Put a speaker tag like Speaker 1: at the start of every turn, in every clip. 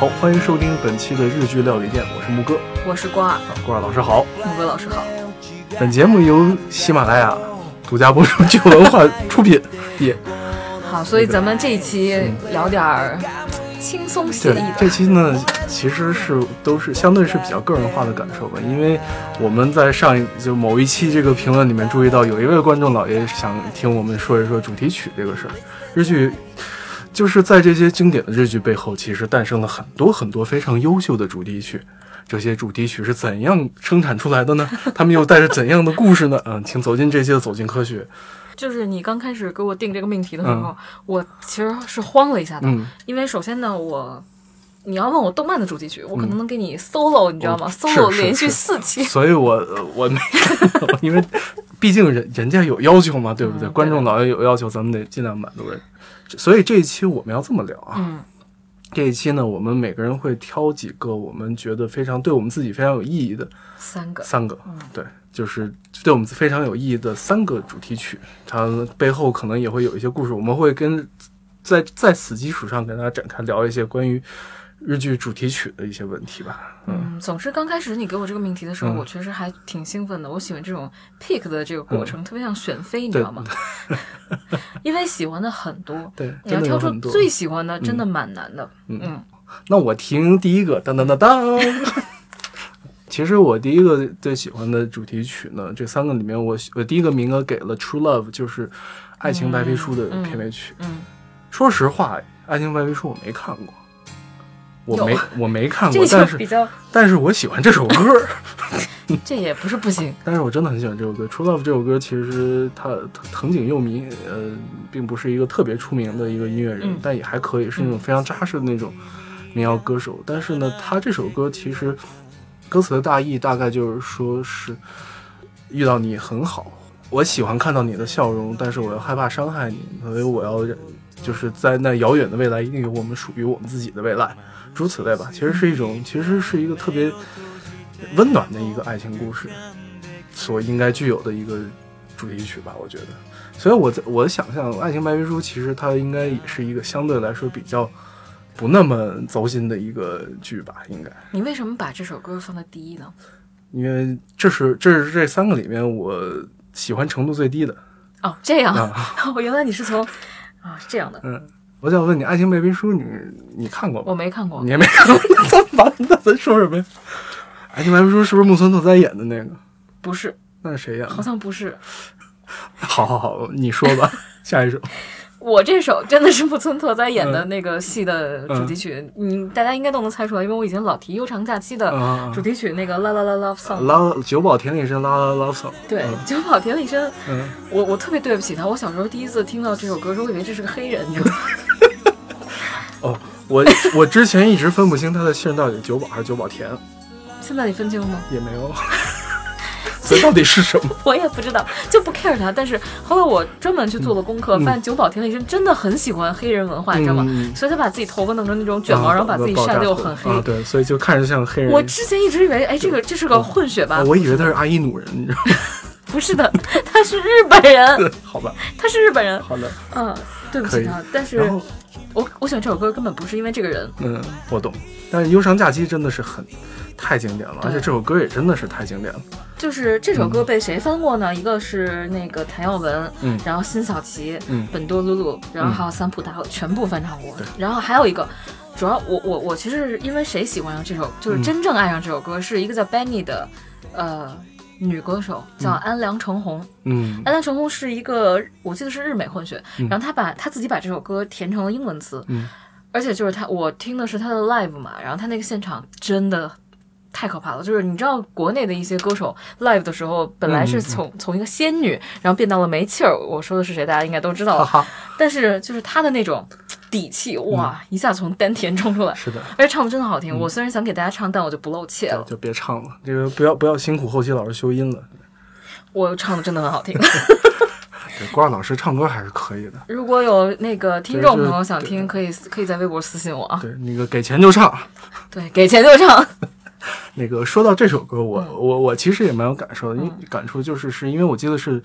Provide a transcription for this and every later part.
Speaker 1: 好，欢迎收听本期的日剧料理店，我是木哥。
Speaker 2: 我是瓜儿，
Speaker 1: 啊，瓜儿老师好。
Speaker 2: 木哥老师好。
Speaker 1: 本节目由喜马拉雅独家播出，旧文化出品。耶，
Speaker 2: 好，所以咱们这一期聊点儿轻松写意的。
Speaker 1: 这期呢，其实是都是相对是比较个人化的感受吧，因为我们在上一就某一期这个评论里面注意到，有一位观众老爷想听我们说一说主题曲这个事儿。日剧就是在这些经典的日剧背后，其实诞生了很多很多非常优秀的主题曲。这些主题曲是怎样生产出来的呢？他们又带着怎样的故事呢？嗯，请走进这些走进科学。
Speaker 2: 就是你刚开始给我定这个命题的时候，我其实是慌了一下的，因为首先呢，我你要问我动漫的主题曲，我可能能给你 solo，你知道吗？solo 连续四期，
Speaker 1: 所以我我没，因为毕竟人人家有要求嘛，对不对？观众老爷有要求，咱们得尽量满足人。所以这一期我们要这么聊啊。这一期呢，我们每个人会挑几个我们觉得非常对我们自己非常有意义的
Speaker 2: 三个，
Speaker 1: 三个，对，就是对我们非常有意义的三个主题曲，它背后可能也会有一些故事，我们会跟在在此基础上跟大家展开聊一些关于。日剧主题曲的一些问题吧。
Speaker 2: 嗯，总之刚开始你给我这个命题的时候，我确实还挺兴奋的。我喜欢这种 pick 的这个过程，特别像选妃，你知道吗？因为喜欢的很多，
Speaker 1: 对，
Speaker 2: 你要挑出最喜欢的，真的蛮难的。嗯，
Speaker 1: 那我听第一个，当当当当。其实我第一个最喜欢的主题曲呢，这三个里面，我我第一个名额给了《True Love》，就是《爱情白皮书》的片尾曲。
Speaker 2: 嗯，
Speaker 1: 说实话，《爱情白皮书》我没看过。我没我没看过，但是但是我喜欢这首歌，
Speaker 2: 这也不是不行。
Speaker 1: 但是我真的很喜欢这首歌，《True Love》这首歌其实它藤井佑弥呃，并不是一个特别出名的一个音乐人，但也还可以，是那种非常扎实的那种民谣歌手。但是呢，他这首歌其实歌词的大意大概就是说是遇到你很好，我喜欢看到你的笑容，但是我又害怕伤害你，所以我要就是在那遥远的未来，一定有我们属于我们自己的未来。诸此类吧，其实是一种，其实是一个特别温暖的一个爱情故事，所应该具有的一个主题曲吧，我觉得。所以我在我的想象，《爱情白皮书》其实它应该也是一个相对来说比较不那么糟心的一个剧吧，应该。
Speaker 2: 你为什么把这首歌放在第一呢？
Speaker 1: 因为这是这是这三个里面我喜欢程度最低的。
Speaker 2: 哦，这样啊，我原来你是从啊是这样的，
Speaker 1: 嗯。我想问你，《爱情白皮书》你你看过吗？
Speaker 2: 我没看过，
Speaker 1: 你也没看过，怎么办？那咱说什么呀？《爱情白皮书》是不是木村拓哉演的那个？
Speaker 2: 不是，
Speaker 1: 那是谁演的？
Speaker 2: 好像不是。
Speaker 1: 好好好，你说吧，下一首。
Speaker 2: 我这首真的是木村拓哉演的那个戏的主题曲，嗯，大家应该都能猜出来，因为我以前老提《悠长假期》的主题曲，那个啦啦啦 love song，
Speaker 1: 啦久保田里生啦啦 love song，
Speaker 2: 对，久保田里生，嗯，我我特别对不起他，我小时候第一次听到这首歌时，我以为这是个黑人，你知道吗？
Speaker 1: 哦，我我之前一直分不清他的姓到底九保还是九保田，
Speaker 2: 现在你分清了吗？
Speaker 1: 也没有。所以到底是什么？
Speaker 2: 我也不知道，就不 care 他。但是后来我专门去做了功课，发现九保田利生真的很喜欢黑人文化，你知道吗？所以他把自己头发弄成那种卷毛，然后把自己晒得又很黑。
Speaker 1: 对，所以就看着像黑人。
Speaker 2: 我之前一直以为，哎，这个这是个混血吧？
Speaker 1: 我以为他是阿伊努人，你知道吗？
Speaker 2: 不是的，他是日本人。
Speaker 1: 好吧，
Speaker 2: 他是日本人。
Speaker 1: 好的，
Speaker 2: 嗯，对不起他。但是，我我喜欢这首歌根本不是因为这个人。
Speaker 1: 嗯，我懂。但是《忧伤假期》真的是很。太经典了，而且这首歌也真的是太经典了。
Speaker 2: 就是这首歌被谁翻过呢？一个是那个谭耀文，嗯，然后辛晓琪，嗯，本多露露，然后还有三浦大全部翻唱过。然后还有一个，主要我我我其实是因为谁喜欢上这首，就是真正爱上这首歌，是一个叫 Benny 的，呃，女歌手叫安良成红。嗯，安良成红是一个我记得是日美混血，然后她把她自己把这首歌填成了英文词，嗯，而且就是她我听的是她的 live 嘛，然后她那个现场真的。太可怕了！就是你知道，国内的一些歌手 live 的时候，本来是从从一个仙女，然后变到了没气儿。我说的是谁？大家应该都知道了。但是就是他的那种底气，哇，一下从丹田冲出来。
Speaker 1: 是的，
Speaker 2: 而且唱的真的好听。我虽然想给大家唱，但我就不露怯了。
Speaker 1: 就别唱了，这个不要不要辛苦后期老师修音了。
Speaker 2: 我唱的真的很好听。
Speaker 1: 对，瓜老师唱歌还是可以的。
Speaker 2: 如果有那个听众朋友想听，可以可以在微博私信我啊。
Speaker 1: 对，那个给钱就唱。
Speaker 2: 对，给钱就唱。
Speaker 1: 那个说到这首歌，我我我其实也蛮有感受的，因为感触就是是因为我记得是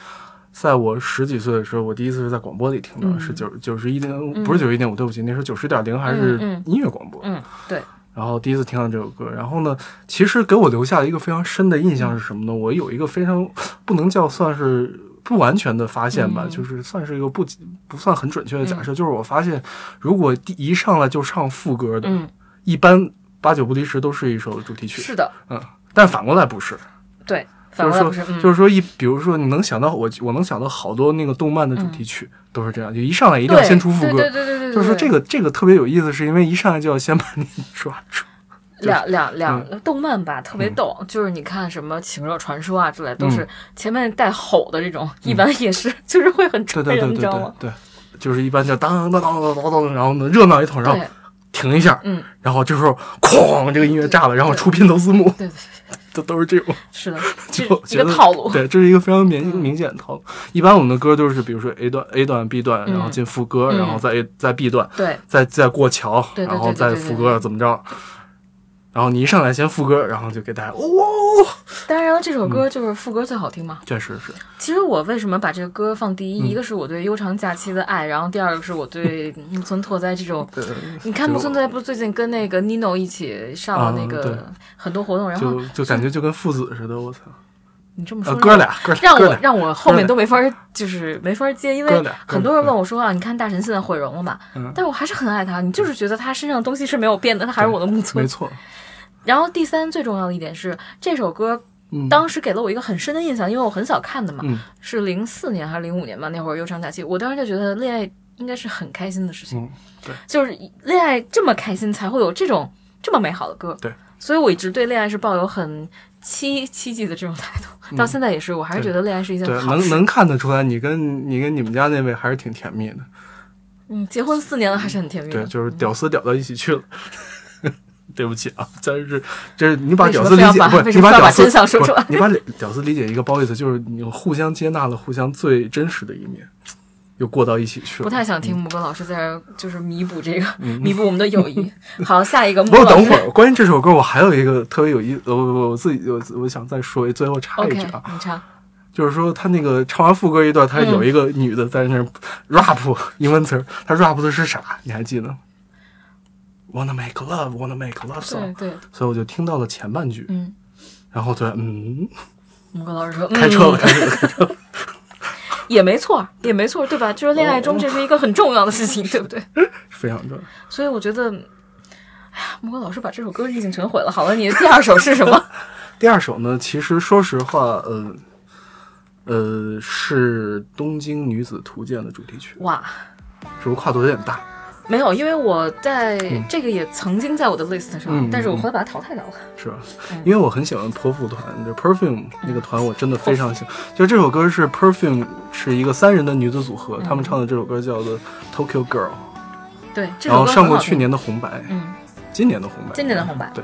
Speaker 1: 在我十几岁的时候，我第一次是在广播里听到，是九九十一点不是九十一点五，对不起，那时候九十点零还是音乐广播。
Speaker 2: 嗯，对。
Speaker 1: 然后第一次听到这首歌，然后呢，其实给我留下了一个非常深的印象是什么呢？我有一个非常不能叫算是不完全的发现吧，就是算是一个不不算很准确的假设，就是我发现，如果第一上来就唱副歌的，一般八九不离十都是一首主题曲。
Speaker 2: 是的，
Speaker 1: 嗯，但反过来不是。
Speaker 2: 对，
Speaker 1: 就是说，
Speaker 2: 就是
Speaker 1: 说一，比如说你能想到我，我能想到好多那个动漫的主题曲都是这样，就一上来一定要先出副歌。
Speaker 2: 对对对。
Speaker 1: 就是说这个这个特别有意思，是因为一上来就要先把你 抓住。
Speaker 2: 两两两个动漫吧，特别逗，就是你看什么《情热传说》啊之类，都是前面带吼的这种，一般也是就是会很
Speaker 1: 对对对
Speaker 2: 你知道吗？
Speaker 1: 对，就是一般就当当当当当当，然后呢热闹一通，然后停一下，
Speaker 2: 嗯，
Speaker 1: 然后这时候哐，这个音乐炸了，然后出片头字幕，
Speaker 2: 对对对，
Speaker 1: 都都是这种，
Speaker 2: 是的，
Speaker 1: 就
Speaker 2: 一个套路，
Speaker 1: 对，这是一个非常明明显的套路。一般我们的歌都是，比如说 A 段 A 段 B 段，然后进副歌，然后再 A 再 B 段，
Speaker 2: 对，
Speaker 1: 再再过桥，
Speaker 2: 然
Speaker 1: 后再副歌怎么着？然后你一上来先副歌，然后就给大家哇！
Speaker 2: 当然了，这首歌就是副歌最好听嘛。
Speaker 1: 确实是。
Speaker 2: 其实我为什么把这个歌放第一？一个是我对悠长假期的爱，然后第二个是我对 木村拓哉这种。你看木村拓哉不是最近跟那个 Nino 一起上了那个很多活动，然后
Speaker 1: 就感觉就跟父子似的。我操！
Speaker 2: 你这么说，
Speaker 1: 哥俩，哥俩，
Speaker 2: 让我让我后面都没法就是没法接，因为很多人问我说啊，你看大神现在毁容了嘛？但是我还是很爱他，你就是觉得他身上的东西是没有变的，他还是我的木村。
Speaker 1: 没错。
Speaker 2: 然后第三最重要的一点是，这首歌当时给了我一个很深的印象，因为我很小看的嘛，是零四年还是零五年吧？那会儿悠长假期，我当时就觉得恋爱应该是很开心的事情，
Speaker 1: 对，
Speaker 2: 就是恋爱这么开心才会有这种这么美好的歌，
Speaker 1: 对，
Speaker 2: 所以我一直对恋爱是抱有很期期冀的这种态度，到现在也是，我还是觉得恋爱是一件好
Speaker 1: 事，能能看得出来，你跟你跟你们家那位还是挺甜蜜的，
Speaker 2: 嗯，结婚四年了还是很甜蜜，
Speaker 1: 对，就是屌丝屌到一起去了。对不起啊，但是这是你把屌丝理解不？你把屌丝你把屌丝理解一个褒义词，就是你互相接纳了互相最真实的一面，又过到一起去了。
Speaker 2: 不太想听木哥老师在这就是弥补这个，弥补我们的友谊。好，下一个。
Speaker 1: 不，等会儿，关于这首歌，我还有一个特别有意思，我我我自己我我想再说，最后插一句啊，
Speaker 2: 你插，
Speaker 1: 就是说他那个唱完副歌一段，他有一个女的在那 rap 英文词，他 rap 的是啥？你还记得？Wanna make love, wanna make love song。
Speaker 2: 对对，
Speaker 1: 所以我就听到了前半句，
Speaker 2: 嗯，
Speaker 1: 然后对，嗯，
Speaker 2: 木哥老师说
Speaker 1: 开车了，开车了，开车了，
Speaker 2: 也没错，也没错，对吧？就是恋爱中这是一个很重要的事情，对不对？
Speaker 1: 非常重要。
Speaker 2: 所以我觉得，哎呀，木哥老师把这首歌意境全毁了。好了，你的第二首是什么？
Speaker 1: 第二首呢？其实说实话，呃，呃，是《东京女子图鉴》的主题曲。
Speaker 2: 哇，
Speaker 1: 是不是跨度有点大？
Speaker 2: 没有，因为我在这个也曾经在我的 list 上，但是我后来把它淘汰掉了。
Speaker 1: 是吧？因为我很喜欢泼妇团，就 Perfume 那个团，我真的非常喜欢。就这首歌是 Perfume 是一个三人的女子组合，他们唱的这首歌叫做 Tokyo Girl。
Speaker 2: 对，
Speaker 1: 然后上过去年的红白，
Speaker 2: 嗯，
Speaker 1: 今年的红白，
Speaker 2: 今年的红白，
Speaker 1: 对。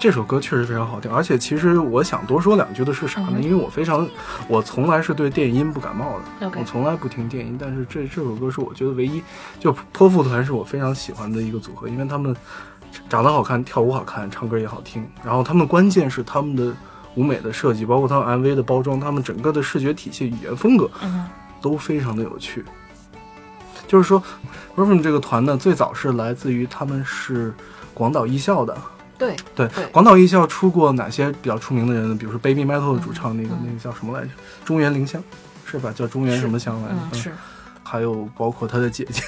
Speaker 1: 这首歌确实非常好听，而且其实我想多说两句的是啥呢？因为我非常，我从来是对电音不感冒的，我从来不听电音。但是这这首歌是我觉得唯一，就泼妇团是我非常喜欢的一个组合，因为他们长得好看，跳舞好看，唱歌也好听。然后他们关键是他们的舞美的设计，包括他们 MV 的包装，他们整个的视觉体系、语言风格都非常的有趣。就是说 r o f e m 这个团呢，最早是来自于他们是广岛艺校的。
Speaker 2: 对
Speaker 1: 对，广岛艺校出过哪些比较出名的人呢？比如说 Baby Metal 的主唱，那个那个叫什么来着？中原绫香，是吧？叫中原什么香来着？
Speaker 2: 是。
Speaker 1: 还有包括他的姐姐，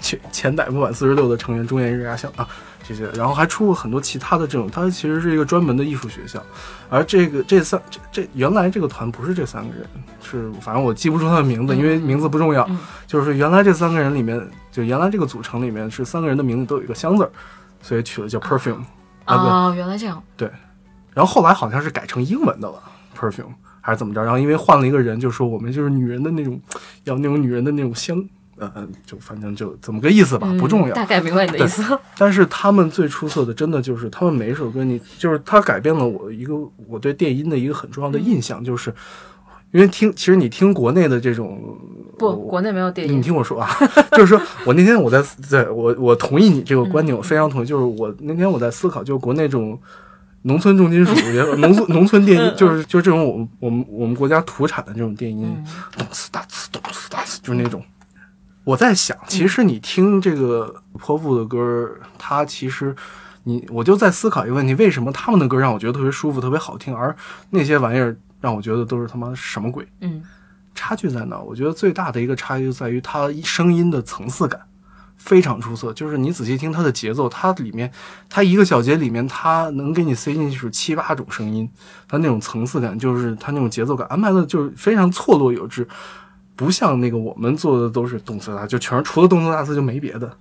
Speaker 1: 前前代木坂四十六的成员中原日芽香啊，这些，然后还出过很多其他的这种。他其实是一个专门的艺术学校，而这个这三这这原来这个团不是这三个人，是反正我记不住他的名字，因为名字不重要。就是原来这三个人里面，就原来这个组成里面是三个人的名字都有一个香字儿。所以取了叫 perfume
Speaker 2: 啊，原来这样。
Speaker 1: 对，然后后来好像是改成英文的了，perfume 还是怎么着？然后因为换了一个人，就说我们就是女人的那种，要那种女人的那种香，呃，就反正就怎么个意思吧，不重要。
Speaker 2: 大概明白你的意思。
Speaker 1: 但是他们最出色的，真的就是他们每一首歌，你就是他改变了我一个我对电音的一个很重要的印象，就是。因为听，其实你听国内的这种
Speaker 2: 不，国内没有电影。
Speaker 1: 你听我说啊，就是说我那天我在在，我我同意你这个观点，我非常同意。就是我那天我在思考，就是国内这种农村重金属，农村农村电音，就是就是这种我们我们我们国家土产的这种电音，咚呲哒呲咚呲哒呲，就是那种。我在想，其实你听这个泼妇的歌，它其实你我就在思考一个问题：为什么他们的歌让我觉得特别舒服、特别好听，而那些玩意儿让我觉得都是他妈什么鬼？
Speaker 2: 嗯，
Speaker 1: 差距在哪？我觉得最大的一个差距就在于它声音的层次感非常出色。就是你仔细听它的节奏，它里面它一个小节里面，它能给你塞进去七八种声音，它那种层次感，就是它那种节奏感安排的，就是非常错落有致，不像那个我们做的都是动次大，就全是除了动次大次就没别的。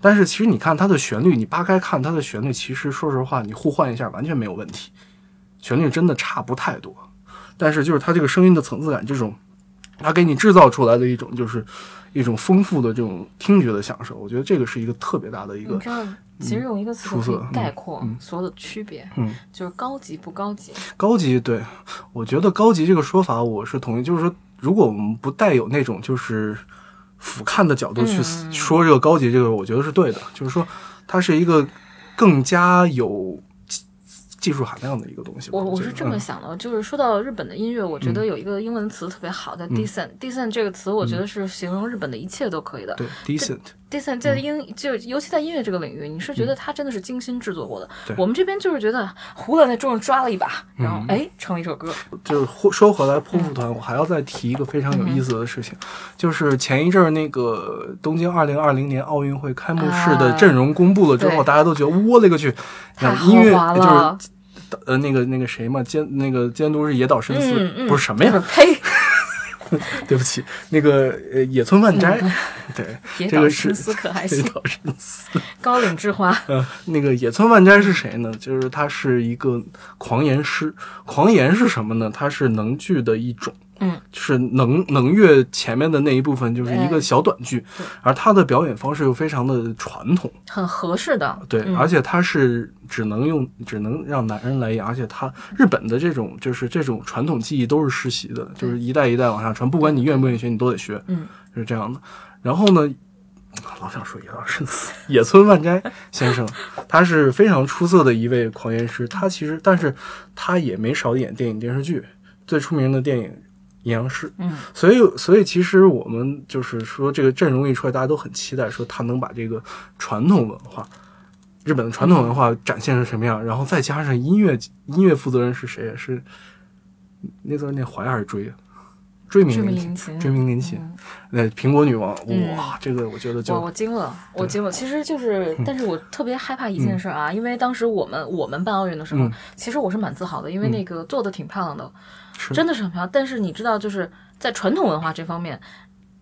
Speaker 1: 但是其实你看它的旋律，你扒开看它的旋律，其实说实话，你互换一下完全没有问题，旋律真的差不太多。但是就是它这个声音的层次感，这种它给你制造出来的一种就是一种丰富的这种听觉的享受，我觉得这个是一个特别大的一个。
Speaker 2: 其实用一个词可以概括所有的区别，
Speaker 1: 嗯，
Speaker 2: 就是高级不高级。
Speaker 1: 高级，对我觉得高级这个说法我是同意，就是说如果我们不带有那种就是。俯瞰的角度去说这个高级，这个我觉得是对的，就是说它是一个更加有技术含量的一个东西。
Speaker 2: 我我是这么想的，就是说到日本的音乐，我觉得有一个英文词特别好，叫 decent。decent 这个词，我觉得是形容日本的一切都可以的。
Speaker 1: 对，decent。
Speaker 2: Decent 在音就尤其在音乐这个领域，你是觉得他真的是精心制作过的。我们这边就是觉得胡乱在桌上抓了一把，然后哎成了一首歌。
Speaker 1: 就是说回来，泼妇团，我还要再提一个非常有意思的事情，就是前一阵儿那个东京二零二零年奥运会开幕式的阵容公布了之后，大家都觉得我勒个去，音乐就是呃那个那个谁嘛监那个监督是野岛伸司，不是什么呀？
Speaker 2: 呸！
Speaker 1: 对不起，那个呃，野村万斋，对，这个是
Speaker 2: 可还行。
Speaker 1: 野岛伸司，
Speaker 2: 高岭之花。
Speaker 1: 呃，那个野村万斋是谁呢？就是他是一个狂言师。狂言是什么呢？它是能剧的一种。
Speaker 2: 嗯，
Speaker 1: 就是能能乐前面的那一部分就是一个小短剧，而他的表演方式又非常的传统，
Speaker 2: 很合适的。
Speaker 1: 对，而且他是只能用，只能让男人来演，而且他日本的这种就是这种传统技艺都是世袭的，就是一代一代往上传，不管你愿不愿意学，你都得学。
Speaker 2: 嗯，
Speaker 1: 是这样的。然后呢，老想说野老师，野村万斋先生，他是非常出色的一位狂言师。他其实，但是他也没少演电影电视剧，最出名的电影。阴阳师，
Speaker 2: 嗯，
Speaker 1: 所以所以其实我们就是说这个阵容一出来，大家都很期待，说他能把这个传统文化，日本的传统文化展现成什么样，然后再加上音乐音乐负责人是谁？是那字念怀还是追？追名林檎，追名林檎，那苹果女王，哇，这个我觉得就
Speaker 2: 我我惊了，我惊了。其实就是，但是我特别害怕一件事啊，因为当时我们我们办奥运的时候，其实我是蛮自豪的，因为那个做的挺漂亮的。真的是很漂亮，但是你知道，就是在传统文化这方面，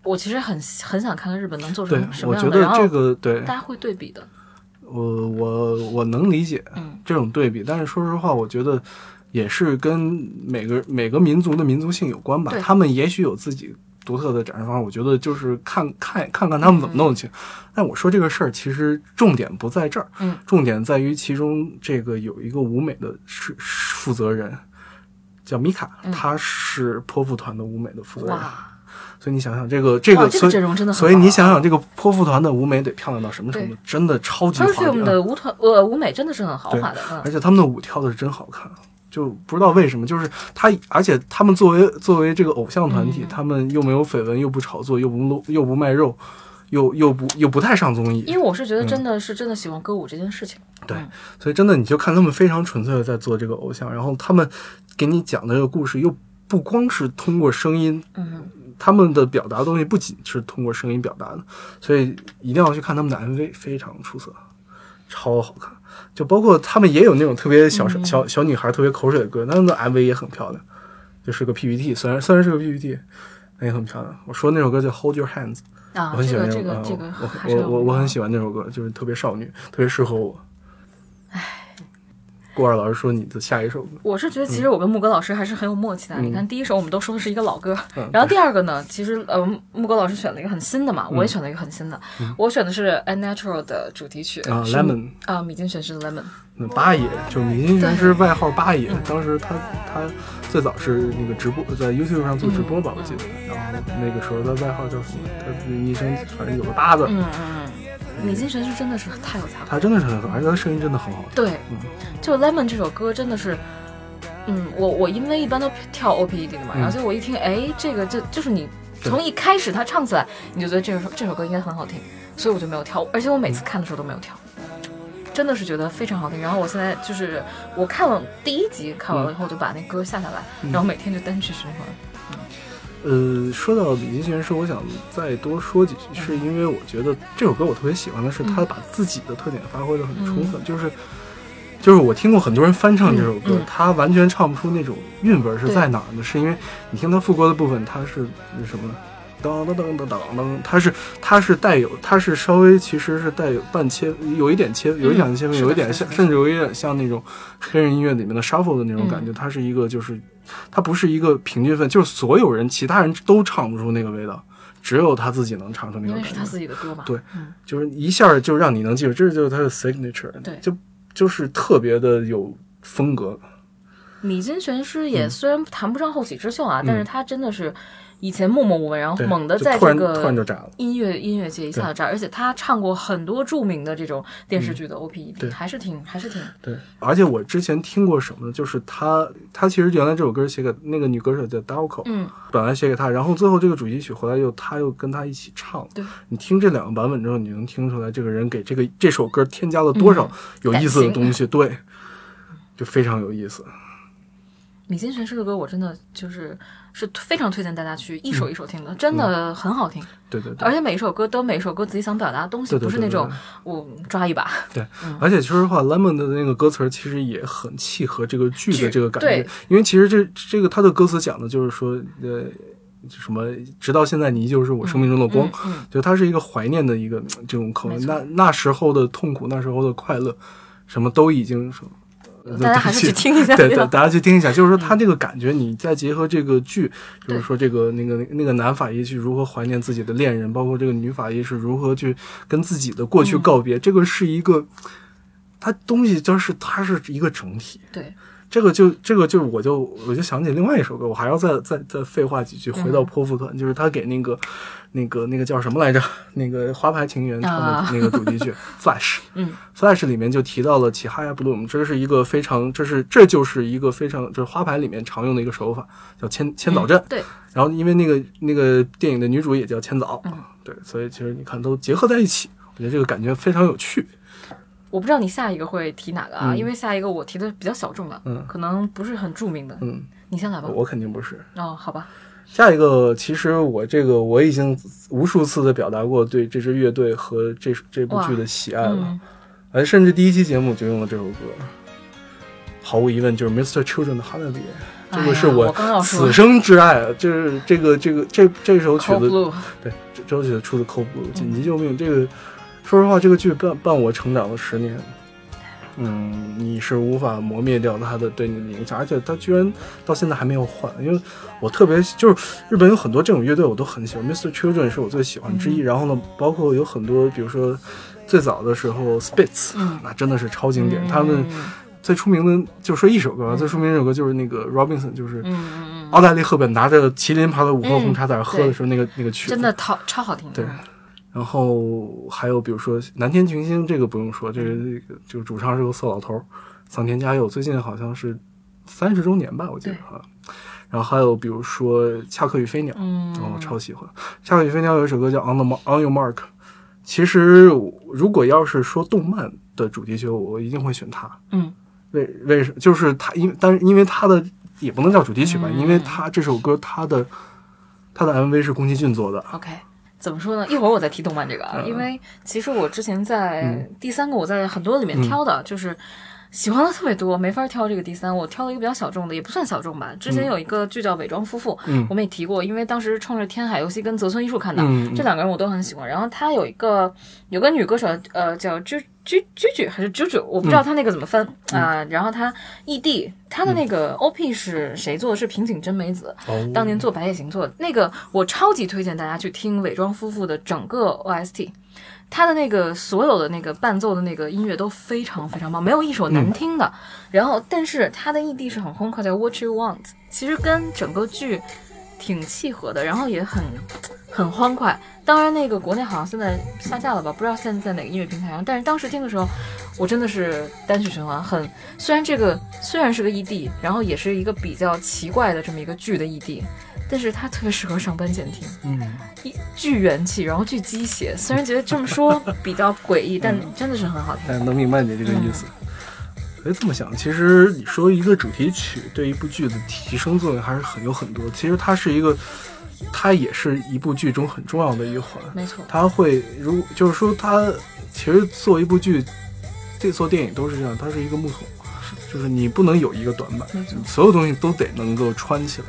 Speaker 2: 我其实很很想看看日本能做成什么样
Speaker 1: 的。我觉得这个对。
Speaker 2: 大家会对比的。
Speaker 1: 我我我能理解这种对比，但是说实话，我觉得也是跟每个每个民族的民族性有关吧。他们也许有自己独特的展示方式，我觉得就是看看看看他们怎么弄去。但我说这个事儿，其实重点不在这儿，
Speaker 2: 嗯，
Speaker 1: 重点在于其中这个有一个舞美的是负责人。叫米卡，他是泼妇团的舞美的负责人，所以你想想这个这个，所以所以你想想这个泼妇团的舞美得漂亮到什么程度？真的超级。
Speaker 2: Perfume 的舞团呃舞美真的是很豪华的，
Speaker 1: 而且他们的舞跳的是真好看，就不知道为什么，就是他，而且他们作为作为这个偶像团体，他们又没有绯闻，又不炒作，又不露，又不卖肉。又又不又不太上综艺，
Speaker 2: 因为我是觉得真的是真的喜欢歌舞这件事情。
Speaker 1: 对，所以真的你就看他们非常纯粹的在做这个偶像，然后他们给你讲的这个故事又不光是通过声音，
Speaker 2: 嗯，
Speaker 1: 他们的表达的东西不仅是通过声音表达的，所以一定要去看他们的 MV，非常出色，超好看。就包括他们也有那种特别小小小女孩特别口水的歌，那的 MV 也很漂亮，就是个 PPT，虽然虽然是个 PPT，那也很漂亮。我说那首歌叫 Hold Your Hands。
Speaker 2: 啊，
Speaker 1: 我很喜欢
Speaker 2: 这个这个我
Speaker 1: 我我我很喜欢那首歌，就是特别少女，特别适合我。
Speaker 2: 唉，
Speaker 1: 郭二老师说你的下一首歌，
Speaker 2: 我是觉得其实我跟木哥老师还是很有默契的。你看第一首我们都说的是一个老歌，然后第二个呢，其实呃木哥老师选了一个很新的嘛，我也选了一个很新的，我选的是《Unnatural》的主题曲
Speaker 1: 啊，Lemon
Speaker 2: 啊，米津玄师的 Lemon。
Speaker 1: 那八爷就是米津玄师，外号八爷，当时他他。最早是那个直播，在 YouTube 上做直播吧，我记得。然后那个时候他外号叫什么？他昵称反正有个八字。
Speaker 2: 嗯嗯嗯。李金神是真的是太有才华。
Speaker 1: 他真的是很而且他声音真的很好听。
Speaker 2: 对，就 Lemon 这首歌真的是，嗯，我我因为一般都跳 OPED 的嘛，然后就我一听，哎，这个就就是你从一开始他唱起来，你就觉得这首这首歌应该很好听，所以我就没有跳，而且我每次看的时候都没有跳。真的是觉得非常好听。然后我现在就是我看了第一集，看完了以后就把那歌下下来，然后每天就单曲循环。
Speaker 1: 呃，说到李金玄师，我想再多说几句，是因为我觉得这首歌我特别喜欢的是他把自己的特点发挥的很充分，就是就是我听过很多人翻唱这首歌，他完全唱不出那种韵味是在哪儿呢，是因为你听他副歌的部分，他是什么？噔噔噔噔噔噔，它是它是带有，它是稍微其实是带有半切，有一点切，有一点切分，有一点像，甚至有一点像那种黑人音乐里面的 shuffle 的那种感觉。它是一个，就是它不是一个平均分，就是所有人其他人都唱不出那个味道，只有他自己能唱出那个感觉。
Speaker 2: 是他自己的歌吧？
Speaker 1: 对，就是一下就让你能记住，这就是他的 signature。
Speaker 2: 对，
Speaker 1: 就就是特别的有风格。
Speaker 2: 米津玄师也虽然谈不上后起之秀啊，但是他真的是。以前默默无闻，然后猛地在这个音乐音乐界一下子炸，而且他唱过很多著名的这种电视剧的 O P E D，还是挺还是挺
Speaker 1: 对。而且我之前听过什么呢？就是他他其实原来这首歌写给那个女歌手叫 Dawko，
Speaker 2: 嗯，
Speaker 1: 本来写给他，然后最后这个主题曲回来又他又跟他一起唱。
Speaker 2: 对，
Speaker 1: 你听这两个版本之后，你能听出来这个人给这个这首歌添加了多少有意思的东西？对，就非常有意思。
Speaker 2: 李金玄师的歌，我真的就是是非常推荐大家去一首一首听的，真的很好听。
Speaker 1: 对对对，
Speaker 2: 而且每一首歌都每一首歌自己想表达的东西，不是那种我抓一把。
Speaker 1: 对，而且说实话，Lemon 的那个歌词其实也很契合这个剧的这个感觉，因为其实这这个他的歌词讲的就是说，呃，什么直到现在你依旧是我生命中的光，就它是一个怀念的一个这种口吻，那那时候的痛苦，那时候的快乐，什么都已经说。
Speaker 2: 大家还是去听一下，
Speaker 1: 对对，大家去听一下，就是说他这个感觉，你再结合这个剧，就是说这个那个那个男法医去如何怀念自己的恋人，包括这个女法医是如何去跟自己的过去告别，这个是一个，它东西就是它是一个整体。
Speaker 2: 对。
Speaker 1: 这个就这个就我就我就想起另外一首歌，我还要再再再废话几句，回到泼妇团，就是他给那个那个那个叫什么来着？那个花牌情缘唱的那个主题曲 《Flash》。
Speaker 2: 嗯，《
Speaker 1: Flash》里面就提到了起 High Bloom，这是一个非常，这是这就是一个非常，就是花牌里面常用的一个手法，叫千千早阵。
Speaker 2: 对。
Speaker 1: 然后因为那个那个电影的女主也叫千岛，
Speaker 2: 嗯，
Speaker 1: 对，所以其实你看都结合在一起，我觉得这个感觉非常有趣。
Speaker 2: 我不知道你下一个会提哪个啊？因为下一个我提的比较小众的，
Speaker 1: 嗯，
Speaker 2: 可能不是很著名的，
Speaker 1: 嗯，
Speaker 2: 你先来吧。
Speaker 1: 我肯定不是。
Speaker 2: 哦，好吧。
Speaker 1: 下一个，其实我这个我已经无数次的表达过对这支乐队和这这部剧的喜爱了，而甚至第一期节目就用了这首歌。毫无疑问，就是 Mr. Children 的《哈利路这个是我此生挚爱，就是这个这个这这首曲子，对，这首曲子出自《Cold Blue》紧急救命这个。说实话，这个剧伴伴我成长了十年，嗯，你是无法磨灭掉他的对你的影响，而且他居然到现在还没有换。因为我特别就是日本有很多这种乐队，我都很喜欢，Mr. Children 是我最喜欢之一。然后呢，包括有很多，比如说最早的时候 Spitz，那真的是超经典。他们最出名的就说一首歌，最出名一首歌就是那个 Robinson，就是奥黛丽·赫本拿着麒麟牌的午后红茶在那喝的时候那个那个曲，
Speaker 2: 真的超超好听。
Speaker 1: 对。然后还有比如说南天群星，这个不用说，这个这个就主唱是个色老头，桑田佳佑，最近好像是三十周年吧，我记得啊。然后还有比如说恰克与飞鸟，
Speaker 2: 嗯，
Speaker 1: 我超喜欢恰克与飞鸟有一首歌叫 On the On Your Mark。其实如果要是说动漫的主题曲，我一定会选它。
Speaker 2: 嗯，
Speaker 1: 为为什么？就是它因但是因为它的也不能叫主题曲吧，因为它这首歌它的它的 MV 是宫崎骏做的。
Speaker 2: OK。怎么说呢？一会儿我再提动漫这个啊，因为其实我之前在第三个，我在很多里面挑的，就是喜欢的特别多，没法挑这个第三。我挑了一个比较小众的，也不算小众吧。之前有一个剧叫《伪装夫妇》，我们也提过，因为当时冲着天海游戏跟泽村一树看的，这两个人我都很喜欢。然后他有一个有个女歌手，呃，叫居。居居居还是啾啾，我不知道他那个怎么分啊。然后他异地，他的那个 OP 是谁做的？是平井真美子，当年做《白夜行》做的那个，我超级推荐大家去听伪装夫妇的整个 OST，他的那个所有的那个伴奏的那个音乐都非常非常棒，没有一首难听的。然后，但是他的异地是很欢快，叫 What You Want，其实跟整个剧挺契合的，然后也很很欢快。当然，那个国内好像现在下架了吧？不知道现在在哪个音乐平台上。但是当时听的时候，我真的是单曲循环。很虽然这个虽然是个异地，然后也是一个比较奇怪的这么一个剧的异地，但是它特别适合上班前听，
Speaker 1: 嗯，
Speaker 2: 一巨元气，然后巨鸡血。虽然觉得这么说比较诡异，但真的是很好听。
Speaker 1: 但能明白你这个意思。可以这么想，其实你说一个主题曲对一部剧的提升作用还是很有很多。其实它是一个，它也是一部剧中很重要的一环。
Speaker 2: 没错，
Speaker 1: 它会如就是说，它其实做一部剧，这做电影都是这样，它是一个木桶，就是你不能有一个短板，所有东西都得能够穿起来，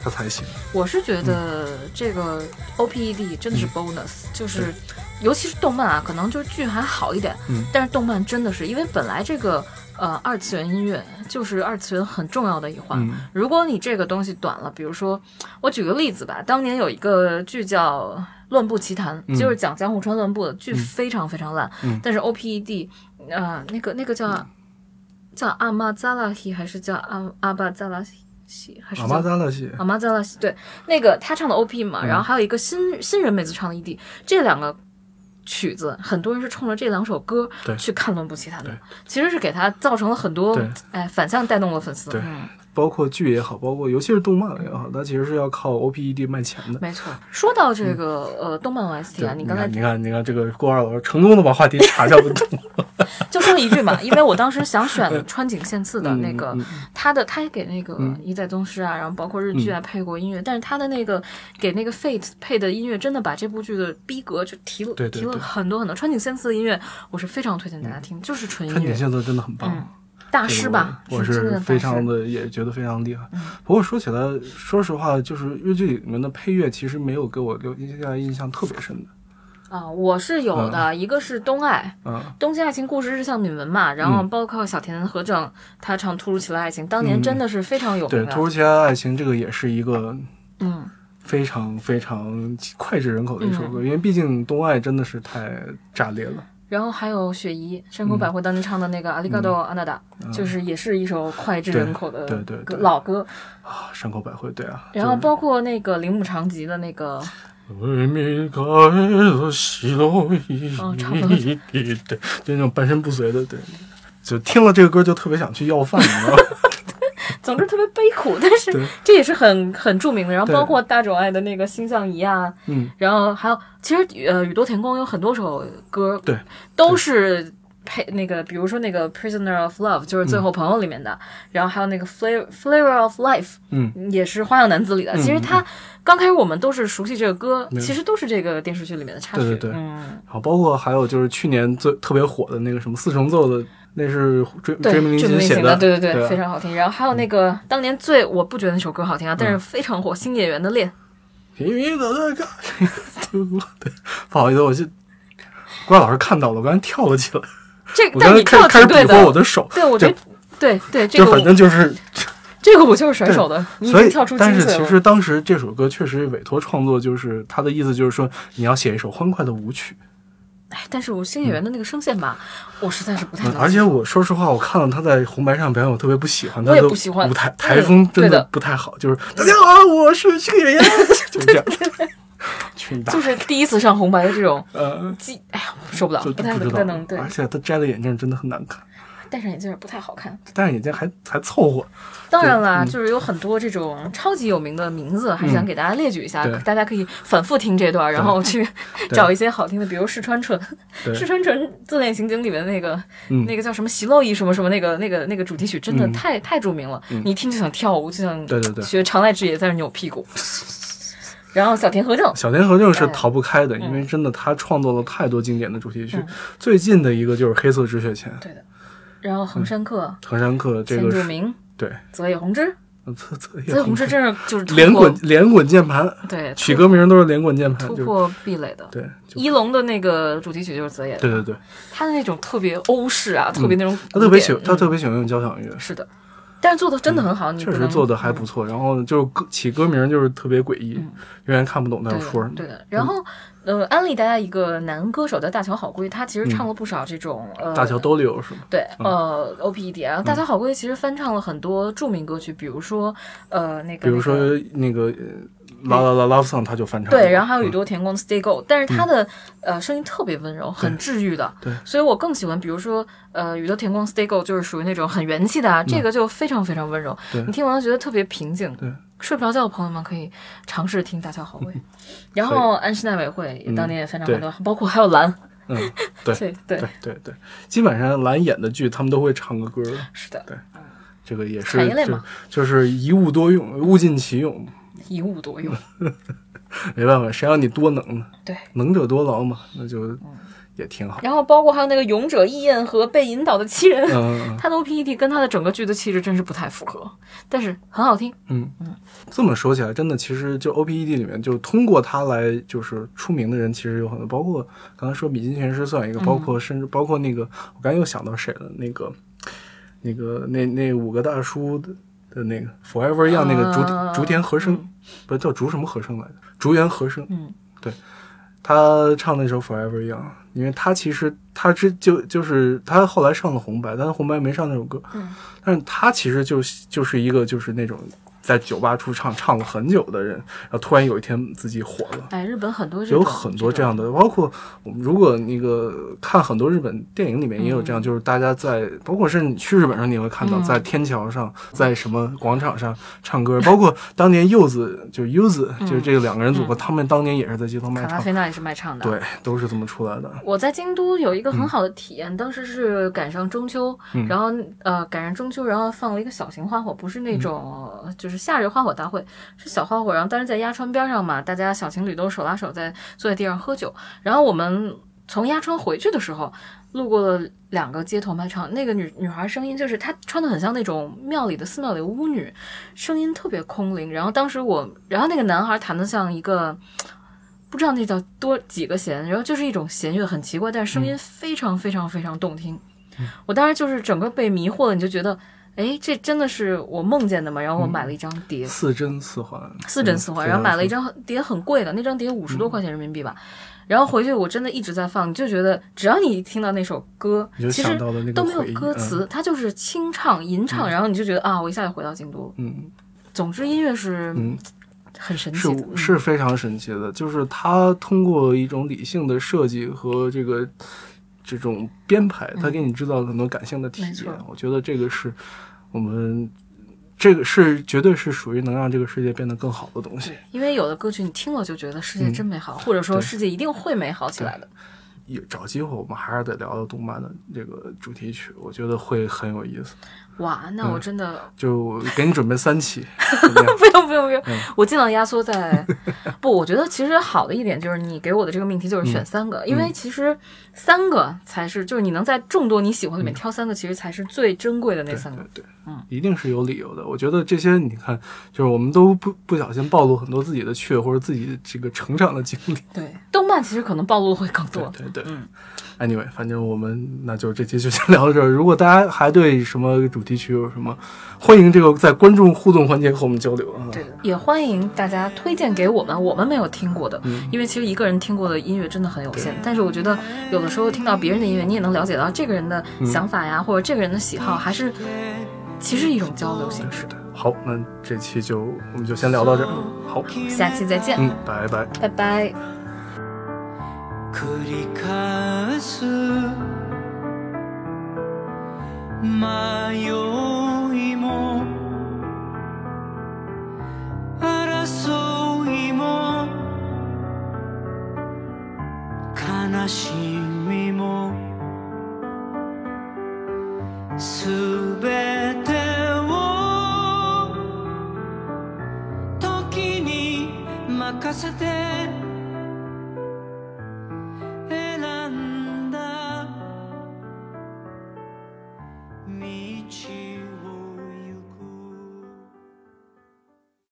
Speaker 1: 它才行。
Speaker 2: 我是觉得这个 O P E D 真的是 bonus，就是尤其是动漫啊，可能就是剧还好一点，
Speaker 1: 嗯，
Speaker 2: 但是动漫真的是因为本来这个。呃，二次元音乐就是二次元很重要的一环。如果你这个东西短了，比如说，我举个例子吧，当年有一个剧叫《乱步奇谭》，就是讲江户川乱步的剧，非常非常烂。但是 O P E D，呃，那个那个叫叫阿玛扎拉希还是叫阿阿巴扎拉希还是阿
Speaker 1: 玛扎拉西？
Speaker 2: 阿玛扎拉西对，那个他唱的 O P 嘛，然后还有一个新新人妹子唱的 E D，这两个。曲子，很多人是冲着这两首歌去看《乱步奇他》的，其实是给他造成了很多哎反向带动了粉丝。
Speaker 1: 对，包括剧也好，包括尤其是动漫也好，它其实是要靠 O P E D 卖钱的。
Speaker 2: 没错，说到这个呃动漫 O S T 啊，
Speaker 1: 你
Speaker 2: 刚才
Speaker 1: 你看你看这个郭二老师成功的把话题岔掉了。
Speaker 2: 就说一句嘛，因为我当时想选川井宪次的那个，他的他也给那个一代宗师啊，然后包括日剧啊配过音乐，但是他的那个给那个 Fate 配的音乐，真的把这部剧的逼格就提了提了很多很多。川井宪次的音乐，我是非常推荐大家听，就是纯音乐。
Speaker 1: 川井宪次真的很棒，
Speaker 2: 大师吧？
Speaker 1: 我是非常的也觉得非常厉害。不过说起来，说实话，就是日剧里面的配乐其实没有给我留下印象特别深的。
Speaker 2: 啊，我是有的，一个是东爱，《嗯东京爱情故事》日向敏文嘛，然后包括小田和正他唱《突如其来爱情》，当年真的是非常有名。
Speaker 1: 对，《突如其来爱情》这个也是一个嗯非常非常脍炙人口的一首歌，因为毕竟东爱真的是太炸裂了。
Speaker 2: 然后还有雪姨山口百惠当年唱的那个《阿里嘎多阿娜达》，就是也是一首脍炙人口的
Speaker 1: 对对对
Speaker 2: 老歌
Speaker 1: 啊，山口百惠对啊。
Speaker 2: 然后包括那个铃木长吉的那个。
Speaker 1: 为米开了西罗伊，对，就那种半身不遂的，对，就听了这个歌就特别想去要饭，你知道吗？
Speaker 2: 总之特别悲苦，但是这也是很很著名的。然后包括大冢爱的那个星象仪啊，嗯，然后还有其实呃宇多田光有很多首歌，
Speaker 1: 对，
Speaker 2: 都是。配那个，比如说那个《Prisoner of Love》，就是《最后朋友》里面的，然后还有那个《Flavor Flavor of Life》，
Speaker 1: 嗯，
Speaker 2: 也是《花样男子》里的。其实他刚开始我们都是熟悉这个歌，其实都是这个电视剧里面的插
Speaker 1: 曲。对对对，嗯。好，包括还有就是去年最特别火的那个什么四重奏的，那是追追
Speaker 2: 名
Speaker 1: 林写
Speaker 2: 的，对
Speaker 1: 对
Speaker 2: 对，非常好听。然后还有那个当年最我不觉得那首歌好听啊，但是非常火，《新演员的恋》。
Speaker 1: 平民都在干，对，不好意思，我是郭老师看到了，我刚才跳了起来。
Speaker 2: 这，但你跳
Speaker 1: 开始
Speaker 2: 比
Speaker 1: 划我的手，
Speaker 2: 对我觉得，对对，这
Speaker 1: 个反正就是
Speaker 2: 这个，我就是甩手的。
Speaker 1: 所以跳出，但是其实当时这首歌确实委托创作，就是他的意思就是说你要写一首欢快的舞曲。
Speaker 2: 哎，但是我新演员的那个声线吧，我实在是不太能。
Speaker 1: 而且我说实话，我看到他在红白上表演，我特别不喜欢。
Speaker 2: 我也不喜欢
Speaker 1: 舞台台风，真的不太好。就是大家好，我是新演员，就这样。
Speaker 2: 就是第一次上红白的这种，呃，记，哎呀，受不了，不太不太能对。
Speaker 1: 而且他摘了眼镜真的很难看，
Speaker 2: 戴上眼镜不太好看。
Speaker 1: 戴上眼镜还还凑合。
Speaker 2: 当然啦，就是有很多这种超级有名的名字，还是想给大家列举一下，大家可以反复听这段，然后去找一些好听的，比如石川纯，石川纯自恋刑警里面的那个那个叫什么喜乐伊什么什么那个那个那个主题曲，真的太太著名了，你一听就想跳舞，就想
Speaker 1: 对对对，
Speaker 2: 学长濑智也在那扭屁股。然后小田和正，
Speaker 1: 小田和正是逃不开的，因为真的他创作了太多经典的主题曲。最近的一个就是《黑色止血钳》，
Speaker 2: 对的。然后衡山客，
Speaker 1: 衡山客这个对，
Speaker 2: 泽野弘之，
Speaker 1: 泽泽
Speaker 2: 野弘之真是就是
Speaker 1: 连滚连滚键盘，
Speaker 2: 对，
Speaker 1: 取歌名都是连滚键盘，
Speaker 2: 突破壁垒的。
Speaker 1: 对，
Speaker 2: 一龙的那个主题曲就是泽野，
Speaker 1: 对对对，
Speaker 2: 他的那种特别欧式啊，特别那种，
Speaker 1: 他特别喜他特别喜欢用交响乐，
Speaker 2: 是的。但是做的真的很好，
Speaker 1: 确实做的还不错。然后就是歌起歌名就是特别诡异，永远看不懂他说什么。
Speaker 2: 对的。然后呃，安利大家一个男歌手叫大乔好归，他其实唱了不少这种呃。
Speaker 1: 大桥都有是吗？
Speaker 2: 对，呃，O P E D。然后大乔好归其实翻唱了很多著名歌曲，比如说呃那个，
Speaker 1: 比如说那个。啦啦啦，Love Song，他就翻唱。
Speaker 2: 对，然后还有宇多田光的 Stay Go，但是他的呃声音特别温柔，很治愈的。
Speaker 1: 对，
Speaker 2: 所以我更喜欢，比如说呃宇多田光 Stay Go，就是属于那种很元气的，啊，这个就非常非常温柔。
Speaker 1: 对，
Speaker 2: 你听完觉得特别平静。
Speaker 1: 对，
Speaker 2: 睡不着觉的朋友们可以尝试听《大乔好味 》，然后安室奈美惠当年也翻唱很多，包括还有蓝。
Speaker 1: 嗯，对
Speaker 2: 对
Speaker 1: 对对对，基本上蓝演的剧他们都会唱个歌。
Speaker 2: 是的，
Speaker 1: 对，这个也是就就是一物多用，物尽其用。
Speaker 2: 一物多用，
Speaker 1: 没办法，谁让你多能呢？
Speaker 2: 对，
Speaker 1: 能者多劳嘛，那就。也挺好，
Speaker 2: 然后包括还有那个勇者义彦和被引导的七人，他的 O P E D 跟他的整个剧的气质真是不太符合，但是很好听。
Speaker 1: 嗯嗯，这么说起来，真的，其实就 O P E D 里面，就通过他来就是出名的人，其实有很多，包括刚才说米津玄师算一个，包括甚至包括那个，我刚又想到谁了，那个那个那那五个大叔的的那个 Forever Young 那个竹竹田和生，不是叫竹什么和声来着？竹原和声。
Speaker 2: 嗯，
Speaker 1: 对。他唱那首《Forever Young》，因为他其实他之就就是他后来上了红白，但是红白没上那首歌。
Speaker 2: 嗯，
Speaker 1: 但是他其实就就是一个就是那种。在酒吧出唱唱了很久的人，然后突然有一天自己火了。
Speaker 2: 哎，日本很多
Speaker 1: 有很多这样的，包括我们如果那个看很多日本电影里面也有这样，就是大家在，包括是你去日本上你会看到，在天桥上，在什么广场上唱歌，包括当年柚子就是 U 子，就是这个两个人组合，他们当年也是在街头卖唱。卡拉
Speaker 2: 菲娜也是卖唱的。
Speaker 1: 对，都是这么出来的。
Speaker 2: 我在京都有一个很好的体验，当时是赶上中秋，然后呃赶上中秋，然后放了一个小型花火，不是那种就是夏日花火大会。是小花火，然后当时在鸭川边上嘛，大家小情侣都手拉手在坐在地上喝酒。然后我们从鸭川回去的时候，路过了两个街头卖唱，那个女女孩声音就是她穿的很像那种庙里的寺庙里的巫女，声音特别空灵。然后当时我，然后那个男孩弹的像一个不知道那叫多几个弦，然后就是一种弦乐很奇怪，但是声音非常非常非常动听。我当时就是整个被迷惑了，你就觉得。哎，这真的是我梦见的吗？然后我买了一张碟，
Speaker 1: 四真四环，
Speaker 2: 四真四环，然后买了一张碟，很贵的那张碟，五十多块钱人民币吧。然后回去我真的一直在放，就觉得只要你听到那首歌，其实都没有歌词，它就是清唱吟唱，然后你就觉得啊，我一下就回到京都。
Speaker 1: 嗯，
Speaker 2: 总之音乐是很神奇，
Speaker 1: 是是非常神奇的，就是它通过一种理性的设计和这个这种编排，它给你制造很多感性的体验。我觉得这个是。我们这个是绝对是属于能让这个世界变得更好的东西，
Speaker 2: 因为有的歌曲你听了就觉得世界真美好，或者说世界一定会美好起来的。
Speaker 1: 有找机会，我们还是得聊聊动漫的这个主题曲，我觉得会很有意思。
Speaker 2: 哇，那我真的
Speaker 1: 就给你准备三期，
Speaker 2: 不用不用不用，我尽量压缩在。不，我觉得其实好的一点就是你给我的这个命题就是选三个，因为其实三个才是就是你能在众多你喜欢里面挑三个，其实才是最珍贵的那三个。
Speaker 1: 对，嗯，一定是有理由的。我觉得这些你看，就是我们都不不小心暴露很多自己的趣或者自己这个成长的经历。
Speaker 2: 对，动漫其实可能暴露的会更多。
Speaker 1: 对对，
Speaker 2: 嗯。
Speaker 1: Anyway，反正我们那就这期就先聊到这儿。如果大家还对什么主题曲有什么，欢迎这个在观众互动环节和我们交流啊。
Speaker 2: 对，也欢迎大家推荐给我们我们没有听过的，因为其实一个人听过的音乐真的很有限。但是我觉得有的时候听到别人的音乐，你也能了解到这个人的想法呀，或者这个人的喜好，还是其实一种交流形式。
Speaker 1: 的。好，那这期就我们就先聊到这儿。好，
Speaker 2: 下期再见。
Speaker 1: 嗯，拜拜，
Speaker 2: 拜拜。
Speaker 3: 繰り返す迷いも争いも悲しみもすべてを時に任せて